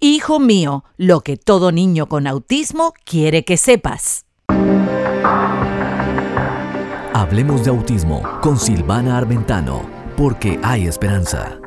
Hijo mío, lo que todo niño con autismo quiere que sepas. Hablemos de autismo con Silvana Armentano, porque hay esperanza.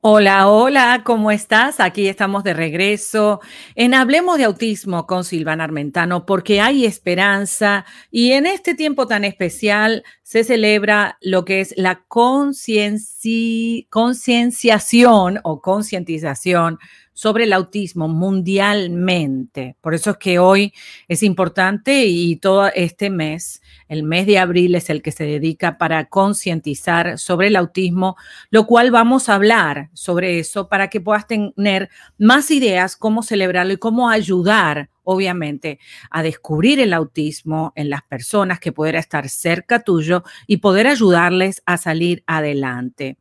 Hola, hola, ¿cómo estás? Aquí estamos de regreso en Hablemos de Autismo con Silvana Armentano, porque hay esperanza y en este tiempo tan especial se celebra lo que es la concienciación o concientización sobre el autismo mundialmente. Por eso es que hoy es importante y todo este mes, el mes de abril es el que se dedica para concientizar sobre el autismo, lo cual vamos a hablar sobre eso para que puedas tener más ideas cómo celebrarlo y cómo ayudar obviamente, a descubrir el autismo en las personas que pudiera estar cerca tuyo y poder ayudarles a salir adelante.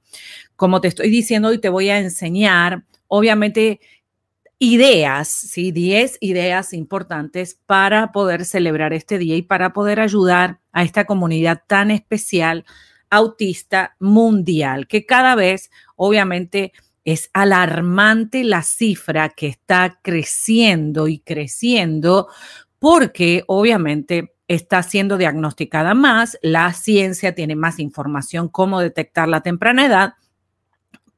Como te estoy diciendo, hoy te voy a enseñar obviamente ideas, ¿sí? 10 ideas importantes para poder celebrar este día y para poder ayudar a esta comunidad tan especial autista mundial, que cada vez, obviamente, es alarmante la cifra que está creciendo y creciendo porque, obviamente, está siendo diagnosticada más, la ciencia tiene más información cómo detectar la temprana edad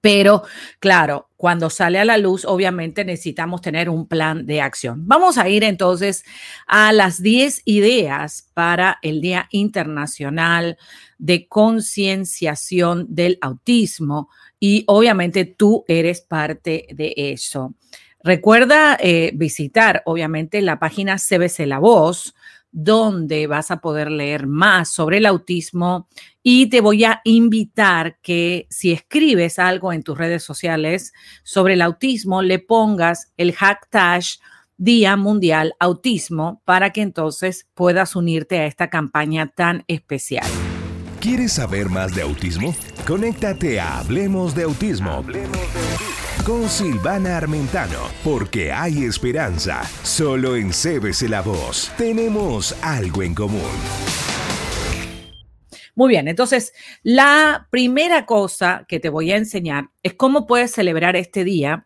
pero claro, cuando sale a la luz, obviamente necesitamos tener un plan de acción. Vamos a ir entonces a las 10 ideas para el Día Internacional de Concienciación del Autismo y obviamente tú eres parte de eso. Recuerda eh, visitar, obviamente, la página CBC La Voz donde vas a poder leer más sobre el autismo y te voy a invitar que si escribes algo en tus redes sociales sobre el autismo, le pongas el hashtag Día Mundial Autismo para que entonces puedas unirte a esta campaña tan especial. ¿Quieres saber más de autismo? Conéctate a Hablemos de Autismo. Hablemos de autismo con Silvana Armentano, porque hay esperanza. Solo en La Voz tenemos algo en común. Muy bien, entonces la primera cosa que te voy a enseñar es cómo puedes celebrar este día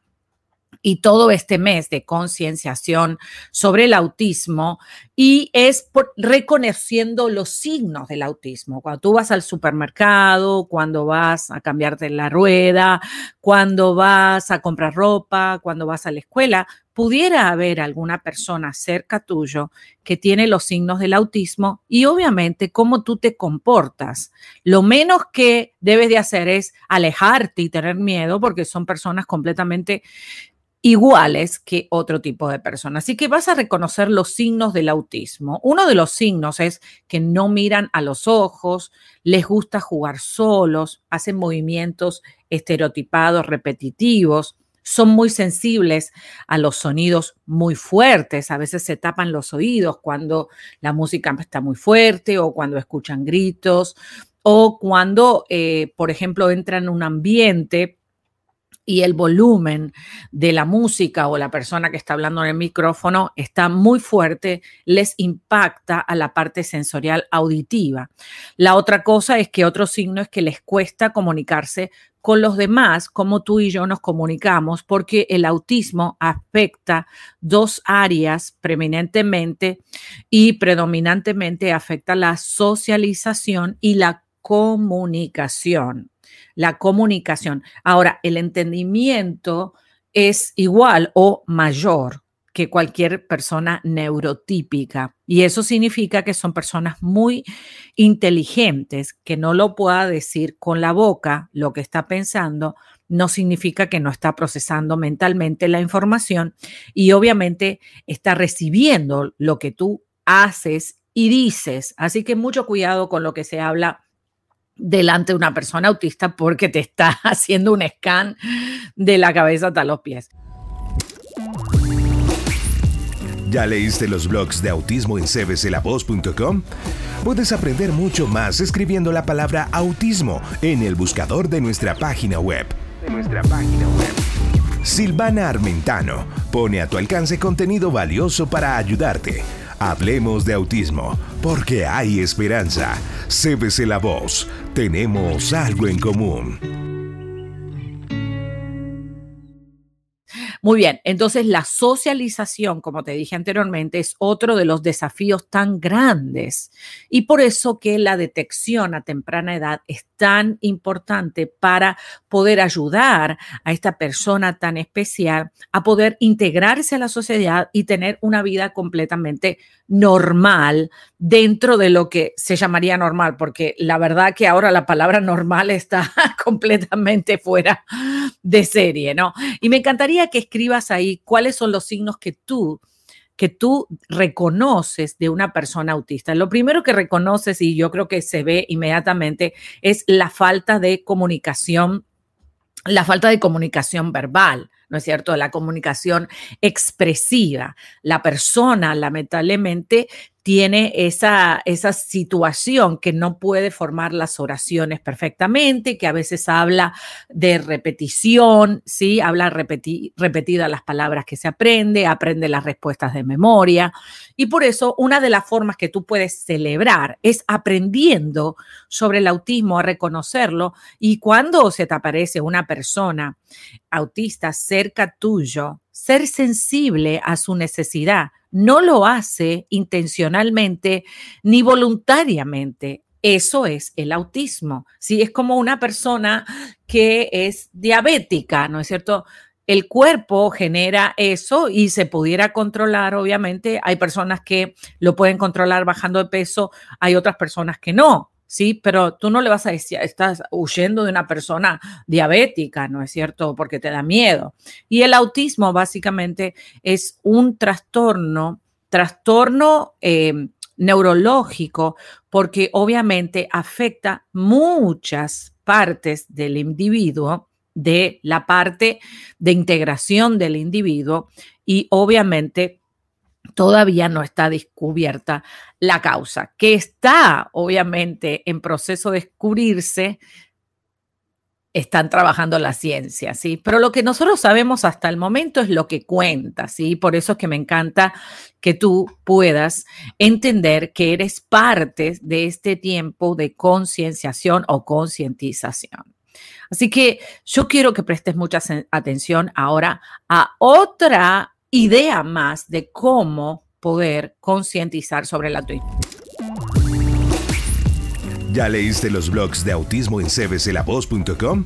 y todo este mes de concienciación sobre el autismo y es reconociendo los signos del autismo. Cuando tú vas al supermercado, cuando vas a cambiarte la rueda, cuando vas a comprar ropa, cuando vas a la escuela, pudiera haber alguna persona cerca tuyo que tiene los signos del autismo y obviamente cómo tú te comportas. Lo menos que debes de hacer es alejarte y tener miedo porque son personas completamente iguales que otro tipo de personas. Así que vas a reconocer los signos del autismo. Uno de los signos es que no miran a los ojos, les gusta jugar solos, hacen movimientos estereotipados, repetitivos, son muy sensibles a los sonidos muy fuertes, a veces se tapan los oídos cuando la música está muy fuerte o cuando escuchan gritos o cuando, eh, por ejemplo, entran en un ambiente y el volumen de la música o la persona que está hablando en el micrófono está muy fuerte, les impacta a la parte sensorial auditiva. La otra cosa es que otro signo es que les cuesta comunicarse con los demás, como tú y yo nos comunicamos, porque el autismo afecta dos áreas preeminentemente y predominantemente afecta la socialización y la comunicación la comunicación. Ahora, el entendimiento es igual o mayor que cualquier persona neurotípica. Y eso significa que son personas muy inteligentes, que no lo pueda decir con la boca lo que está pensando, no significa que no está procesando mentalmente la información y obviamente está recibiendo lo que tú haces y dices. Así que mucho cuidado con lo que se habla delante de una persona autista porque te está haciendo un scan de la cabeza hasta los pies. ¿Ya leíste los blogs de autismo en cbclavoz.com? Puedes aprender mucho más escribiendo la palabra autismo en el buscador de nuestra página web. De nuestra página web. Silvana Armentano pone a tu alcance contenido valioso para ayudarte. Hablemos de autismo, porque hay esperanza. CBC La Voz, tenemos algo en común. Muy bien, entonces la socialización, como te dije anteriormente, es otro de los desafíos tan grandes. Y por eso que la detección a temprana edad es tan importante para poder ayudar a esta persona tan especial a poder integrarse a la sociedad y tener una vida completamente normal dentro de lo que se llamaría normal, porque la verdad que ahora la palabra normal está completamente fuera de serie, ¿no? Y me encantaría que escribas ahí cuáles son los signos que tú que tú reconoces de una persona autista. Lo primero que reconoces, y yo creo que se ve inmediatamente, es la falta de comunicación, la falta de comunicación verbal. ¿no es cierto? La comunicación expresiva. La persona, lamentablemente, tiene esa, esa situación que no puede formar las oraciones perfectamente, que a veces habla de repetición, ¿sí? Habla repetida las palabras que se aprende, aprende las respuestas de memoria. Y por eso una de las formas que tú puedes celebrar es aprendiendo sobre el autismo, a reconocerlo. Y cuando se te aparece una persona autista cerca tuyo, ser sensible a su necesidad no lo hace intencionalmente ni voluntariamente. Eso es el autismo. Si es como una persona que es diabética, ¿no es cierto? El cuerpo genera eso y se pudiera controlar, obviamente. Hay personas que lo pueden controlar bajando de peso, hay otras personas que no. Sí, pero tú no le vas a decir, estás huyendo de una persona diabética, ¿no es cierto? Porque te da miedo. Y el autismo básicamente es un trastorno, trastorno em, neurológico, porque obviamente afecta muchas partes del individuo, de la parte de integración del individuo y obviamente todavía no está descubierta la causa, que está obviamente en proceso de descubrirse. Están trabajando la ciencia, ¿sí? Pero lo que nosotros sabemos hasta el momento es lo que cuenta, ¿sí? Por eso es que me encanta que tú puedas entender que eres parte de este tiempo de concienciación o concientización. Así que yo quiero que prestes mucha atención ahora a otra idea más de cómo poder concientizar sobre el autismo. ¿Ya leíste los blogs de autismo en cbclavoz.com?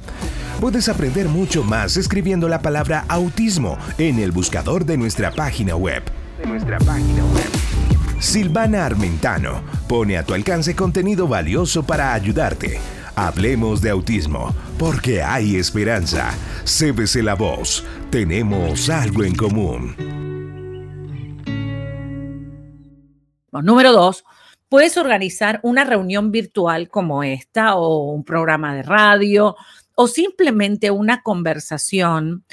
Puedes aprender mucho más escribiendo la palabra autismo en el buscador de nuestra página web. De nuestra página web. Silvana Armentano pone a tu alcance contenido valioso para ayudarte. Hablemos de autismo, porque hay esperanza. CBC La Voz, tenemos algo en común. Número dos, puedes organizar una reunión virtual como esta o un programa de radio o simplemente una conversación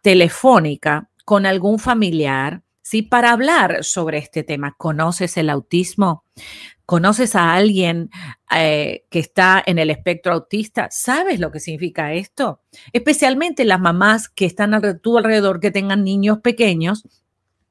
telefónica con algún familiar, ¿sí? Para hablar sobre este tema. ¿Conoces el autismo? ¿Conoces a alguien eh, que está en el espectro autista? ¿Sabes lo que significa esto? Especialmente las mamás que están a tu alrededor, que tengan niños pequeños,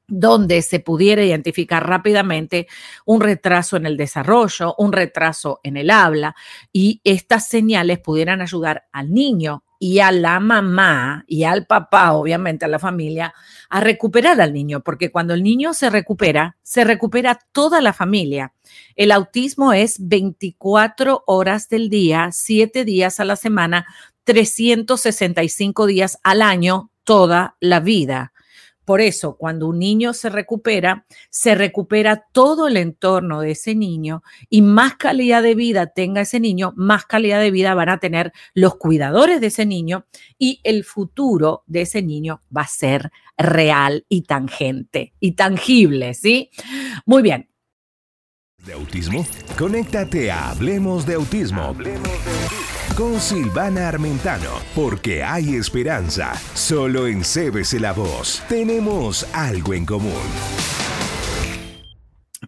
donde se pudiera identificar rápidamente un retraso en el desarrollo, un retraso en el habla, y estas señales pudieran ayudar al niño y a la mamá y al papá, obviamente a la familia, a recuperar al niño, porque cuando el niño se recupera, se recupera toda la familia. El autismo es 24 horas del día, 7 días a la semana, 365 días al año, toda la vida. Por eso, cuando un niño se recupera, se recupera todo el entorno de ese niño y más calidad de vida tenga ese niño, más calidad de vida van a tener los cuidadores de ese niño y el futuro de ese niño va a ser real y tangente y tangible, ¿sí? Muy bien. ¿De autismo? Conéctate a Hablemos de Autismo. Hablemos de. Con Silvana Armentano, porque hay esperanza. Solo en CBC La Voz tenemos algo en común.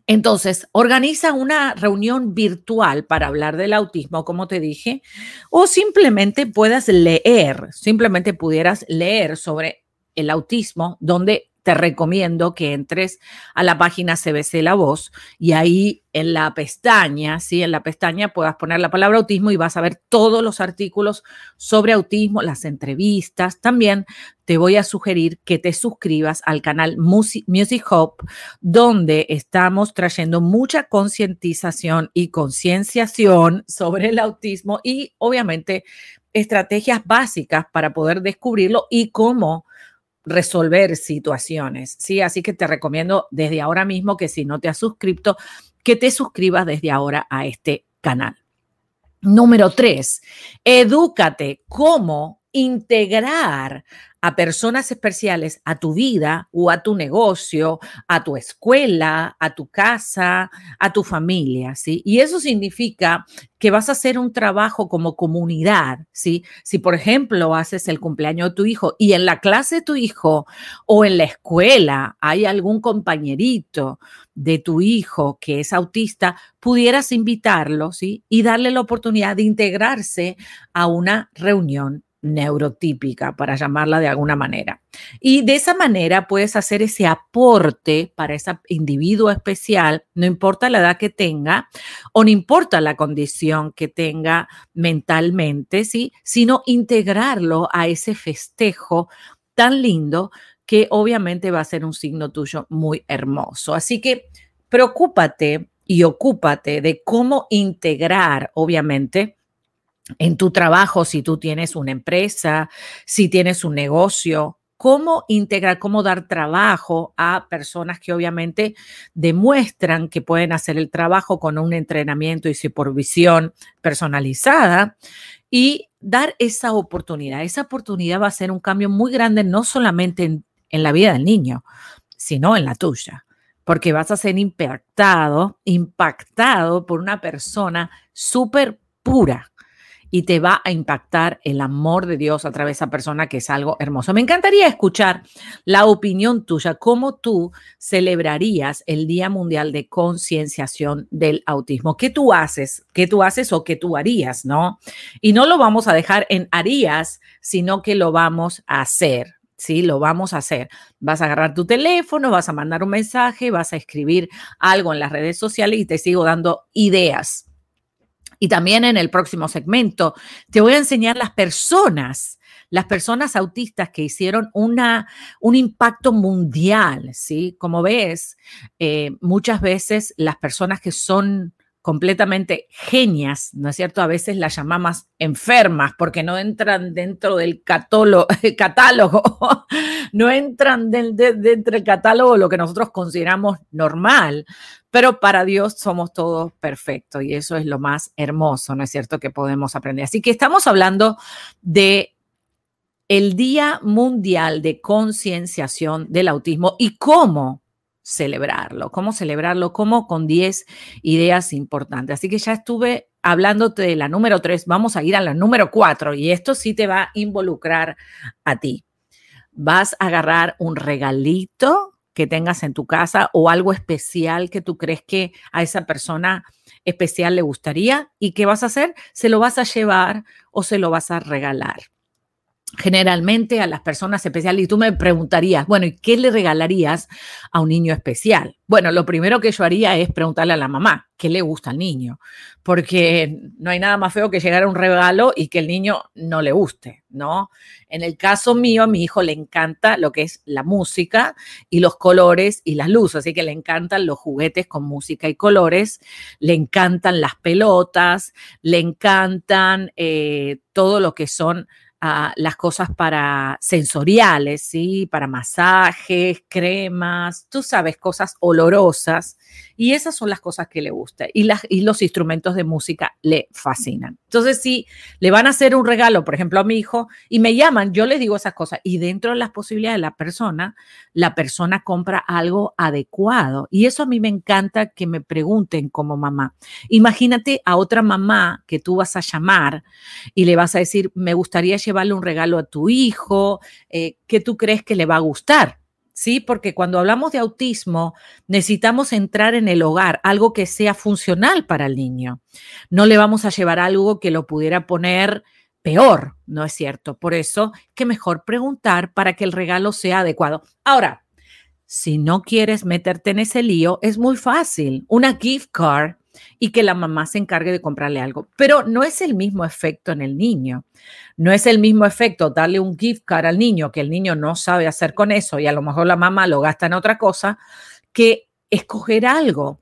Entonces, organiza una reunión virtual para hablar del autismo, como te dije, o simplemente puedas leer, simplemente pudieras leer sobre el autismo, donde te recomiendo que entres a la página CBC La Voz y ahí en la pestaña, sí, en la pestaña puedas poner la palabra autismo y vas a ver todos los artículos sobre autismo, las entrevistas. También te voy a sugerir que te suscribas al canal Music, Music Hub, donde estamos trayendo mucha concientización y concienciación sobre el autismo y obviamente estrategias básicas para poder descubrirlo y cómo resolver situaciones, ¿sí? Así que te recomiendo desde ahora mismo que si no te has suscrito, que te suscribas desde ahora a este canal. Número tres, edúcate cómo integrar a personas especiales a tu vida o a tu negocio, a tu escuela, a tu casa, a tu familia, ¿sí? Y eso significa que vas a hacer un trabajo como comunidad, ¿sí? Si, por ejemplo, haces el cumpleaños de tu hijo y en la clase de tu hijo o en la escuela hay algún compañerito de tu hijo que es autista, pudieras invitarlo, ¿sí? Y darle la oportunidad de integrarse a una reunión neurotípica, para llamarla de alguna manera. Y de esa manera puedes hacer ese aporte para ese individuo especial, no importa la edad que tenga o no importa la condición que tenga mentalmente, ¿sí? sino integrarlo a ese festejo tan lindo que obviamente va a ser un signo tuyo muy hermoso. Así que preocúpate y ocúpate de cómo integrar, obviamente, en tu trabajo, si tú tienes una empresa, si tienes un negocio, cómo integrar, cómo dar trabajo a personas que obviamente demuestran que pueden hacer el trabajo con un entrenamiento y supervisión personalizada y dar esa oportunidad. Esa oportunidad va a ser un cambio muy grande, no solamente en, en la vida del niño, sino en la tuya porque vas a ser impactado, impactado por una persona súper pura, y te va a impactar el amor de Dios a través de esa persona que es algo hermoso. Me encantaría escuchar la opinión tuya, cómo tú celebrarías el Día Mundial de Concienciación del Autismo. ¿Qué tú haces? ¿Qué tú haces o qué tú harías? ¿No? Y no lo vamos a dejar en harías, sino que lo vamos a hacer. Sí, lo vamos a hacer. Vas a agarrar tu teléfono, vas a mandar un mensaje, vas a escribir algo en las redes sociales y te sigo dando ideas y también en el próximo segmento te voy a enseñar las personas, las personas autistas que hicieron una, un impacto mundial, ¿sí? Como ves, eh, muchas veces las personas que son completamente genias, ¿no es cierto? A veces las llamamos enfermas porque no entran dentro del catálogo, no entran dentro del catálogo lo que nosotros consideramos normal, pero para Dios somos todos perfectos y eso es lo más hermoso, ¿no es cierto?, que podemos aprender. Así que estamos hablando de el Día Mundial de Concienciación del Autismo y cómo celebrarlo, cómo celebrarlo, cómo con 10 ideas importantes. Así que ya estuve hablándote de la número 3, vamos a ir a la número 4 y esto sí te va a involucrar a ti. Vas a agarrar un regalito que tengas en tu casa o algo especial que tú crees que a esa persona especial le gustaría y qué vas a hacer, se lo vas a llevar o se lo vas a regalar generalmente a las personas especiales. Y tú me preguntarías, bueno, ¿y qué le regalarías a un niño especial? Bueno, lo primero que yo haría es preguntarle a la mamá qué le gusta al niño, porque no hay nada más feo que llegar a un regalo y que el niño no le guste, ¿no? En el caso mío, a mi hijo le encanta lo que es la música y los colores y las luces, así que le encantan los juguetes con música y colores, le encantan las pelotas, le encantan eh, todo lo que son las cosas para sensoriales, ¿sí? Para masajes, cremas, tú sabes, cosas olorosas. Y esas son las cosas que le las, y los instrumentos de música le fascinan. Entonces, si le van a hacer un regalo, por ejemplo, a mi hijo, y me llaman, yo les digo esas cosas. Y dentro de las posibilidades de la persona, la persona compra algo adecuado. Y eso a mí me encanta que me pregunten como mamá. Imagínate a otra mamá que tú vas a llamar y le vas a decir, me gustaría llevarle un regalo a tu hijo, eh, ¿qué tú crees que le va a gustar? ¿Sí? Porque cuando hablamos de autismo, necesitamos entrar en el hogar, algo que sea funcional para el niño. No le vamos a llevar algo que lo pudiera poner peor, ¿no es cierto? Por eso, que mejor preguntar para que el regalo sea adecuado. Ahora, si no quieres meterte en ese lío, es muy fácil. Una gift card y que la mamá se encargue de comprarle algo. Pero no es el mismo efecto en el niño. No es el mismo efecto darle un gift card al niño que el niño no sabe hacer con eso y a lo mejor la mamá lo gasta en otra cosa, que escoger algo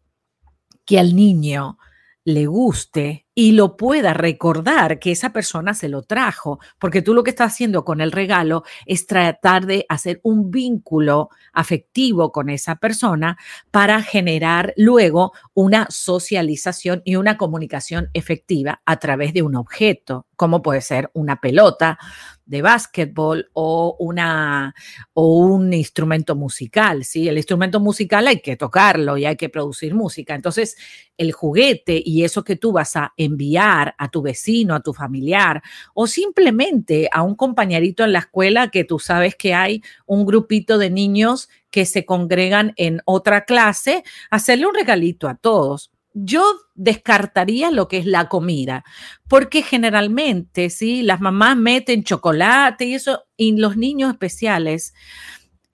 que al niño le guste y lo pueda recordar que esa persona se lo trajo, porque tú lo que estás haciendo con el regalo es tratar de hacer un vínculo afectivo con esa persona para generar luego una socialización y una comunicación efectiva a través de un objeto, como puede ser una pelota de básquetbol o, una, o un instrumento musical. ¿sí? El instrumento musical hay que tocarlo y hay que producir música. Entonces, el juguete y eso que tú vas a enviar a tu vecino, a tu familiar o simplemente a un compañerito en la escuela que tú sabes que hay un grupito de niños que se congregan en otra clase, hacerle un regalito a todos. Yo descartaría lo que es la comida, porque generalmente, sí, las mamás meten chocolate y eso, y los niños especiales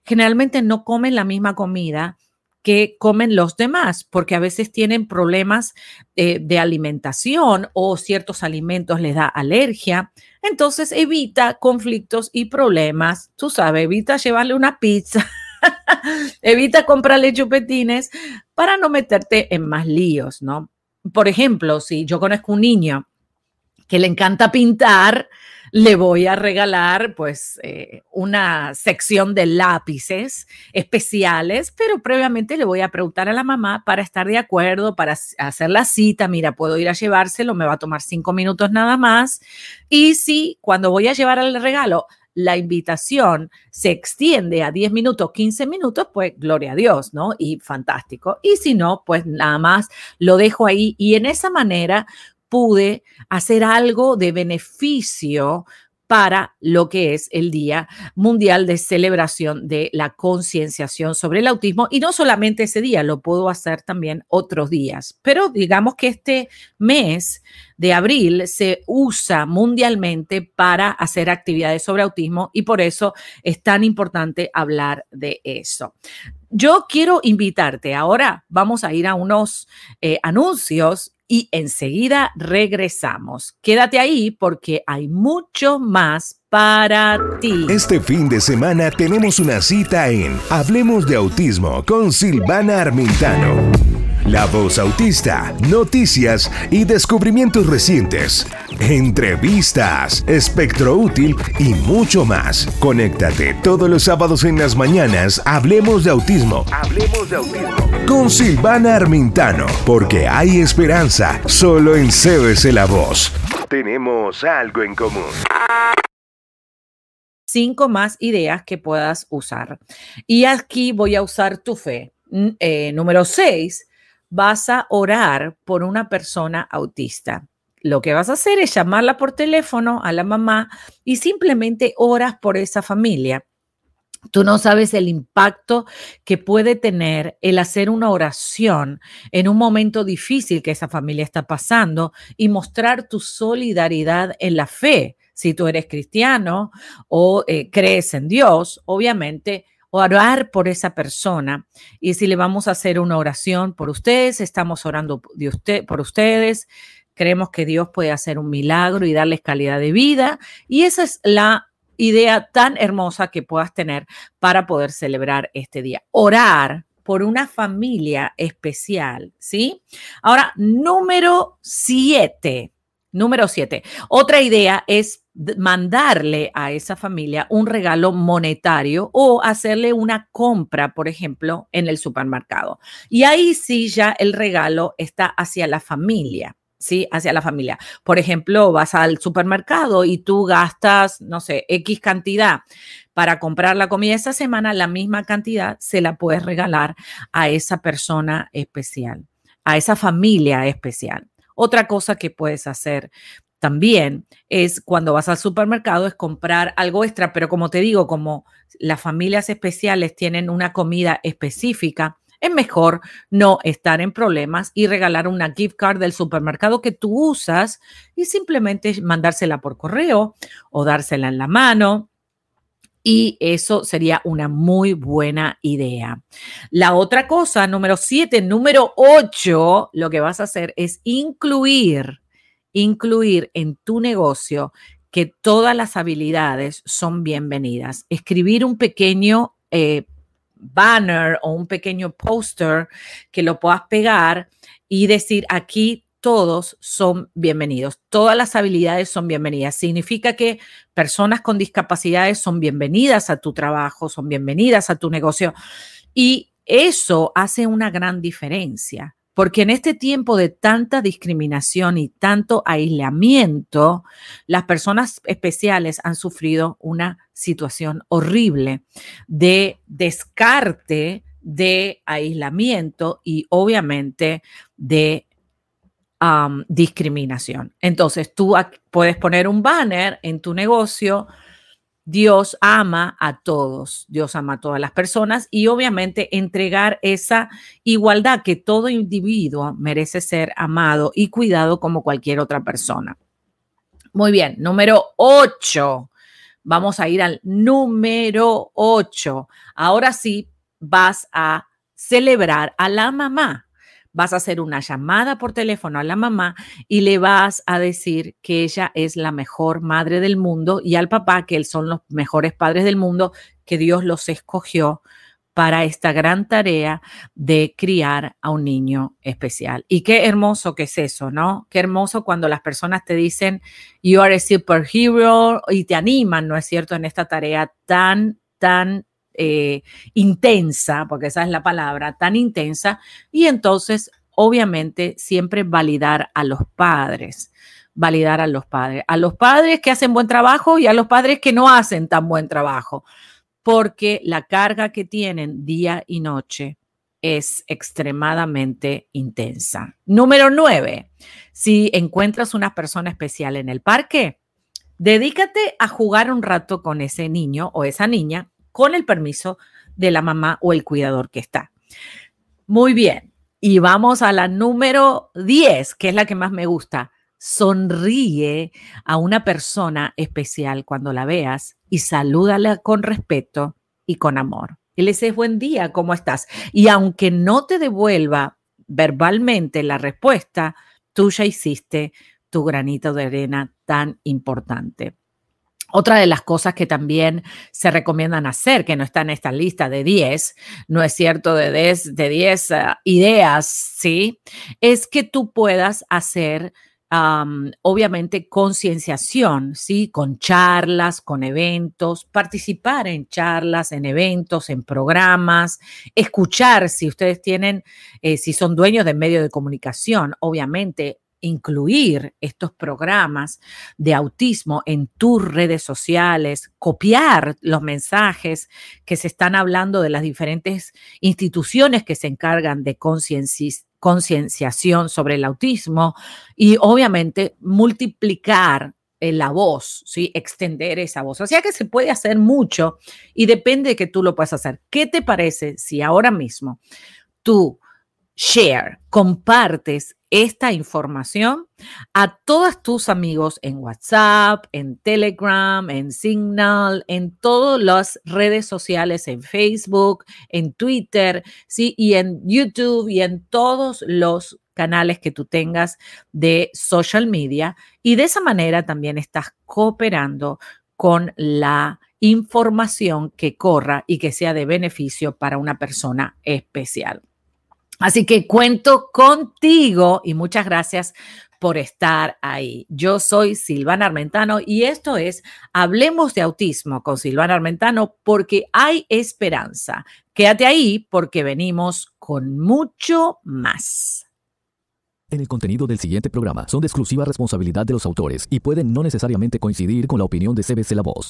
generalmente no comen la misma comida que comen los demás, porque a veces tienen problemas eh, de alimentación o ciertos alimentos les da alergia. Entonces evita conflictos y problemas. Tú sabes, evita llevarle una pizza Evita comprarle chupetines para no meterte en más líos, ¿no? Por ejemplo, si yo conozco un niño que le encanta pintar, le voy a regalar pues eh, una sección de lápices especiales, pero previamente le voy a preguntar a la mamá para estar de acuerdo, para hacer la cita, mira, puedo ir a llevárselo, me va a tomar cinco minutos nada más. Y si cuando voy a llevar el regalo la invitación se extiende a 10 minutos, 15 minutos, pues gloria a Dios, ¿no? Y fantástico. Y si no, pues nada más lo dejo ahí y en esa manera pude hacer algo de beneficio para lo que es el Día Mundial de Celebración de la Concienciación sobre el Autismo. Y no solamente ese día, lo puedo hacer también otros días. Pero digamos que este mes de abril se usa mundialmente para hacer actividades sobre autismo y por eso es tan importante hablar de eso. Yo quiero invitarte, ahora vamos a ir a unos eh, anuncios y enseguida regresamos. Quédate ahí porque hay mucho más para ti. Este fin de semana tenemos una cita en Hablemos de Autismo con Silvana Armintano. La voz autista, noticias y descubrimientos recientes, entrevistas, espectro útil y mucho más. Conéctate todos los sábados en las mañanas. Hablemos de autismo. Hablemos de autismo. Con Silvana Armintano, porque hay esperanza solo en CBC La Voz. Tenemos algo en común cinco más ideas que puedas usar. Y aquí voy a usar tu fe. Eh, número seis, vas a orar por una persona autista. Lo que vas a hacer es llamarla por teléfono a la mamá y simplemente oras por esa familia. Tú no sabes el impacto que puede tener el hacer una oración en un momento difícil que esa familia está pasando y mostrar tu solidaridad en la fe. Si tú eres cristiano o eh, crees en Dios, obviamente orar por esa persona. Y si le vamos a hacer una oración por ustedes, estamos orando de usted, por ustedes. Creemos que Dios puede hacer un milagro y darles calidad de vida. Y esa es la idea tan hermosa que puedas tener para poder celebrar este día. Orar por una familia especial, ¿sí? Ahora, número siete. Número siete. Otra idea es mandarle a esa familia un regalo monetario o hacerle una compra, por ejemplo, en el supermercado. Y ahí sí ya el regalo está hacia la familia. ¿sí? Hacia la familia. Por ejemplo, vas al supermercado y tú gastas, no sé, X cantidad para comprar la comida esa semana, la misma cantidad se la puedes regalar a esa persona especial, a esa familia especial. Otra cosa que puedes hacer también es cuando vas al supermercado es comprar algo extra, pero como te digo, como las familias especiales tienen una comida específica, es mejor no estar en problemas y regalar una gift card del supermercado que tú usas y simplemente mandársela por correo o dársela en la mano. Y eso sería una muy buena idea. La otra cosa, número siete, número ocho, lo que vas a hacer es incluir, incluir en tu negocio que todas las habilidades son bienvenidas. Escribir un pequeño eh, banner o un pequeño póster que lo puedas pegar y decir aquí todos son bienvenidos, todas las habilidades son bienvenidas. Significa que personas con discapacidades son bienvenidas a tu trabajo, son bienvenidas a tu negocio y eso hace una gran diferencia. Porque en este tiempo de tanta discriminación y tanto aislamiento, las personas especiales han sufrido una situación horrible de descarte, de aislamiento y obviamente de discriminación. Entonces, tú puedes poner un banner en tu negocio Dios ama a todos, Dios ama a todas las personas y obviamente entregar esa igualdad que todo individuo merece ser amado y cuidado como cualquier otra persona. Muy bien, número 8. Vamos a ir al número 8. Ahora sí vas a celebrar a la mamá vas a hacer una llamada por teléfono a la mamá y le vas a decir que ella es la mejor madre del mundo y al papá que son los mejores padres del mundo, que Dios los escogió para esta gran tarea de criar a un niño especial. Y qué hermoso que es eso, ¿no? Qué hermoso cuando las personas te dicen, you are a superhero y te animan, ¿no es cierto?, en esta tarea tan, tan eh, intensa, porque esa es la palabra, tan intensa, y entonces obviamente siempre validar a los padres, validar a los padres, a los padres que hacen buen trabajo y a los padres que no hacen tan buen trabajo, porque la carga que tienen día y noche es extremadamente intensa. Número nueve, si encuentras una persona especial en el parque, dedícate a jugar un rato con ese niño o esa niña con el permiso de la mamá o el cuidador que está. Muy bien. Y vamos a la número 10, que es la que más me gusta. Sonríe a una persona especial cuando la veas y salúdala con respeto y con amor. Y le buen día, ¿cómo estás? Y aunque no te devuelva verbalmente la respuesta, tú ya hiciste tu granito de arena tan importante. Otra de las cosas que también se recomiendan hacer, que no está en esta lista de 10, no es cierto, de 10, de 10 ah, ideas, ¿sí? Es que tú puedas hacer, obviamente, concienciación, ¿sí? Con charlas, con eventos, participar en charlas, en eventos, en programas, escuchar, si ustedes tienen, eh, si son dueños de medios de comunicación, obviamente, incluir estos programas de autismo en tus redes sociales, copiar los mensajes que se están hablando de las diferentes instituciones que se encargan de concienciación sobre el autismo y obviamente multiplicar eh, la voz, ¿sí? extender esa voz. O sea que se puede hacer mucho y depende de que tú lo puedas hacer. ¿Qué te parece si ahora mismo tú share, compartes esta información a todos tus amigos en WhatsApp, en Telegram, en Signal, en todas las redes sociales, en Facebook, en Twitter, ¿sí? y en YouTube y en todos los canales que tú tengas de social media. Y de esa manera también estás cooperando con la información que corra y que sea de beneficio para una persona especial. Así que cuento contigo y muchas gracias por estar ahí. Yo soy Silvana Armentano y esto es Hablemos de Autismo con Silvana Armentano porque hay esperanza. Quédate ahí porque venimos con mucho más. En el contenido del siguiente programa son de exclusiva responsabilidad de los autores y pueden no necesariamente coincidir con la opinión de CBC La Voz.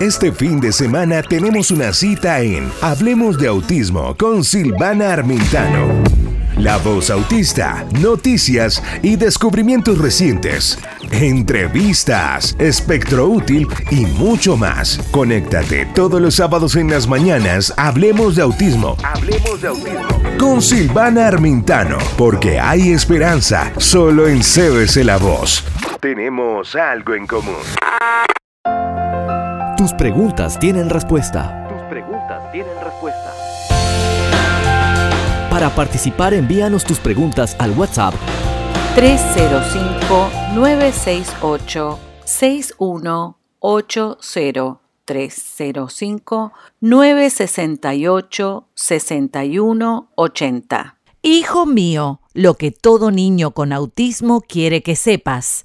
Este fin de semana tenemos una cita en Hablemos de Autismo con Silvana Armentano. La voz autista, noticias y descubrimientos recientes, entrevistas, espectro útil y mucho más. Conéctate todos los sábados en las mañanas. Hablemos de autismo. Hablemos de autismo. Con Silvana Armentano, porque hay esperanza solo en CBC La Voz. Tenemos algo en común. Tus preguntas tienen respuesta. Tus preguntas tienen respuesta. Para participar, envíanos tus preguntas al WhatsApp 305-968-6180. 305-968-6180. Hijo mío, lo que todo niño con autismo quiere que sepas